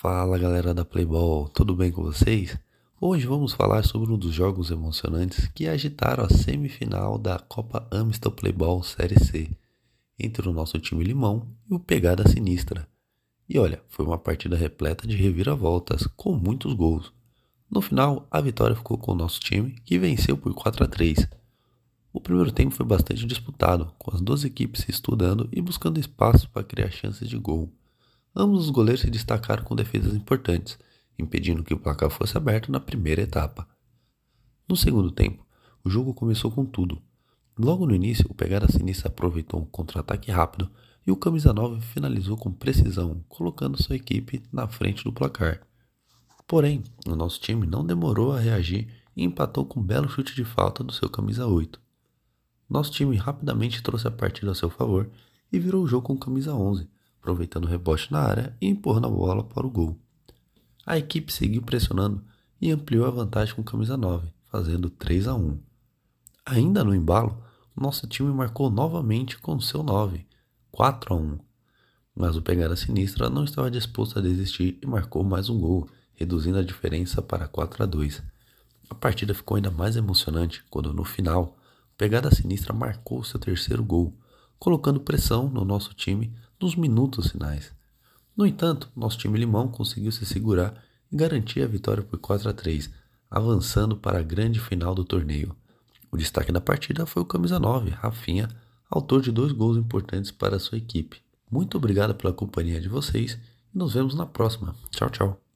Fala galera da Playball, tudo bem com vocês? Hoje vamos falar sobre um dos jogos emocionantes que agitaram a semifinal da Copa Amistel Playball Série C, entre o nosso time Limão e o Pegada Sinistra. E olha, foi uma partida repleta de reviravoltas, com muitos gols. No final, a vitória ficou com o nosso time, que venceu por 4 a 3. O primeiro tempo foi bastante disputado, com as duas equipes se estudando e buscando espaço para criar chances de gol. Ambos os goleiros se destacaram com defesas importantes, impedindo que o placar fosse aberto na primeira etapa. No segundo tempo, o jogo começou com tudo. Logo no início, o Pegada Sinistra aproveitou um contra-ataque rápido e o Camisa 9 finalizou com precisão, colocando sua equipe na frente do placar. Porém, o nosso time não demorou a reagir e empatou com um belo chute de falta do seu Camisa 8. Nosso time rapidamente trouxe a partida a seu favor e virou o jogo com Camisa 11, aproveitando o rebote na área e empurrando a bola para o gol. A equipe seguiu pressionando e ampliou a vantagem com camisa 9, fazendo 3 a 1. Ainda no embalo, nosso time marcou novamente com seu 9, 4 a 1. Mas o Pegada Sinistra não estava disposto a desistir e marcou mais um gol, reduzindo a diferença para 4 a 2. A partida ficou ainda mais emocionante quando, no final, o Pegada Sinistra marcou seu terceiro gol, colocando pressão no nosso time nos minutos finais. No entanto, nosso time limão conseguiu se segurar e garantir a vitória por 4 a 3, avançando para a grande final do torneio. O destaque da partida foi o camisa 9, Rafinha, autor de dois gols importantes para a sua equipe. Muito obrigado pela companhia de vocês e nos vemos na próxima. Tchau, tchau.